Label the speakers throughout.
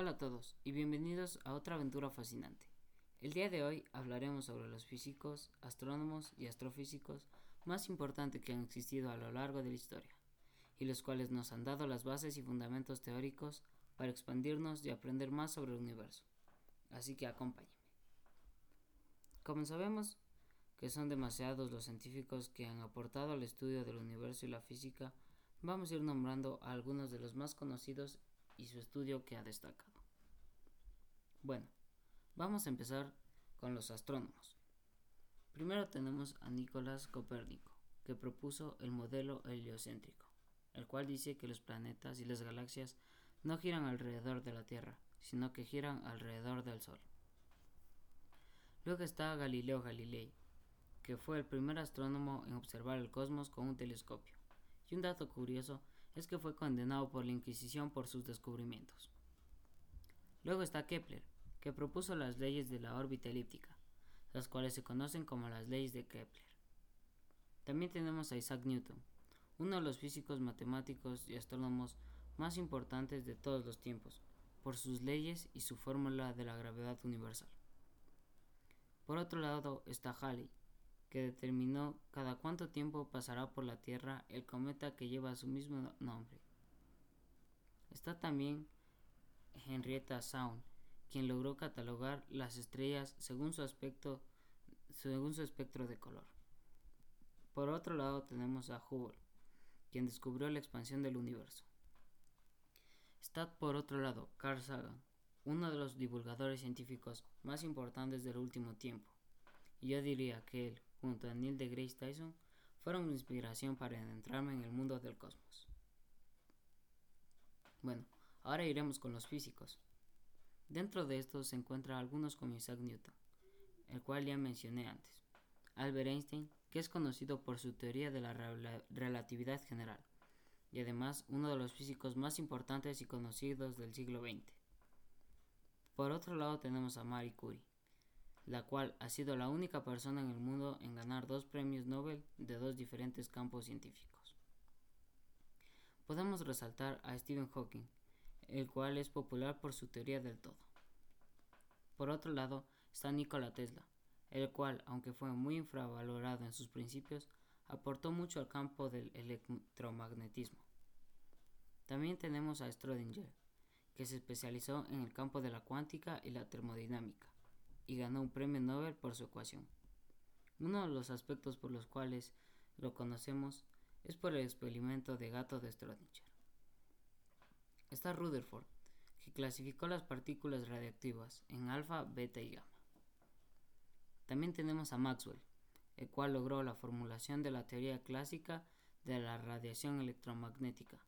Speaker 1: Hola a todos y bienvenidos a otra aventura fascinante. El día de hoy hablaremos sobre los físicos, astrónomos y astrofísicos más importantes que han existido a lo largo de la historia, y los cuales nos han dado las bases y fundamentos teóricos para expandirnos y aprender más sobre el universo. Así que acompáñenme. Como sabemos que son demasiados los científicos que han aportado al estudio del universo y la física, vamos a ir nombrando a algunos de los más conocidos y su estudio que ha destacado. Bueno, vamos a empezar con los astrónomos. Primero tenemos a Nicolás Copérnico, que propuso el modelo heliocéntrico, el cual dice que los planetas y las galaxias no giran alrededor de la Tierra, sino que giran alrededor del Sol. Luego está Galileo Galilei, que fue el primer astrónomo en observar el cosmos con un telescopio. Y un dato curioso es que fue condenado por la Inquisición por sus descubrimientos. Luego está Kepler, que propuso las leyes de la órbita elíptica, las cuales se conocen como las leyes de Kepler. También tenemos a Isaac Newton, uno de los físicos matemáticos y astrónomos más importantes de todos los tiempos, por sus leyes y su fórmula de la gravedad universal. Por otro lado está Halley, que determinó cada cuánto tiempo pasará por la Tierra el cometa que lleva su mismo nombre. Está también Henrietta Sound, quien logró catalogar las estrellas según su aspecto según su espectro de color. Por otro lado tenemos a Hubble, quien descubrió la expansión del universo. Está por otro lado Carl Sagan, uno de los divulgadores científicos más importantes del último tiempo. Yo diría que él, junto a Neil deGrasse Tyson, fueron mi inspiración para adentrarme en el mundo del cosmos. Bueno, ahora iremos con los físicos. Dentro de estos se encuentran algunos como Isaac Newton, el cual ya mencioné antes, Albert Einstein, que es conocido por su teoría de la relatividad general, y además uno de los físicos más importantes y conocidos del siglo XX. Por otro lado tenemos a Marie Curie, la cual ha sido la única persona en el mundo en ganar dos premios Nobel de dos diferentes campos científicos. Podemos resaltar a Stephen Hawking, el cual es popular por su teoría del todo. Por otro lado está Nikola Tesla, el cual, aunque fue muy infravalorado en sus principios, aportó mucho al campo del electromagnetismo. También tenemos a Schrödinger, que se especializó en el campo de la cuántica y la termodinámica y ganó un premio Nobel por su ecuación. Uno de los aspectos por los cuales lo conocemos es por el experimento de gato de Schrödinger. Está Rutherford, que clasificó las partículas radiactivas en alfa, beta y gamma. También tenemos a Maxwell, el cual logró la formulación de la teoría clásica de la radiación electromagnética,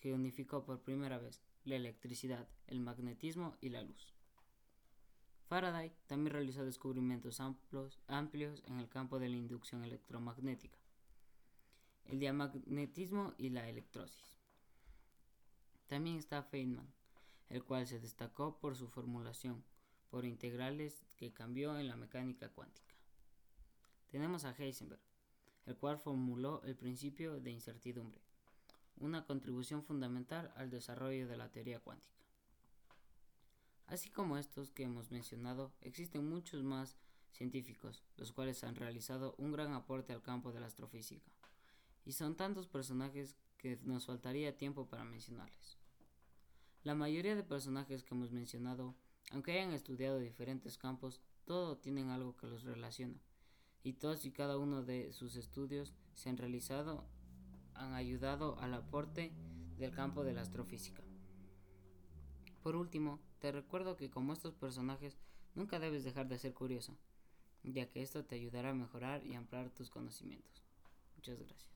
Speaker 1: que unificó por primera vez la electricidad, el magnetismo y la luz. Faraday también realizó descubrimientos amplios, en el campo de la inducción electromagnética, el diamagnetismo y la electrosis. También está Feynman, el cual se destacó por su formulación por integrales que cambió en la mecánica cuántica. Tenemos a Heisenberg, el cual formuló el principio de incertidumbre, una contribución fundamental al desarrollo de la teoría cuántica. Así como estos que hemos mencionado, existen muchos más científicos, los cuales han realizado un gran aporte al campo de la astrofísica. Y son tantos personajes que nos faltaría tiempo para mencionarles. La mayoría de personajes que hemos mencionado, aunque hayan estudiado diferentes campos, todos tienen algo que los relaciona. Y todos y cada uno de sus estudios se han realizado, han ayudado al aporte del campo de la astrofísica. Por último, te recuerdo que como estos personajes nunca debes dejar de ser curioso, ya que esto te ayudará a mejorar y ampliar tus conocimientos. Muchas gracias.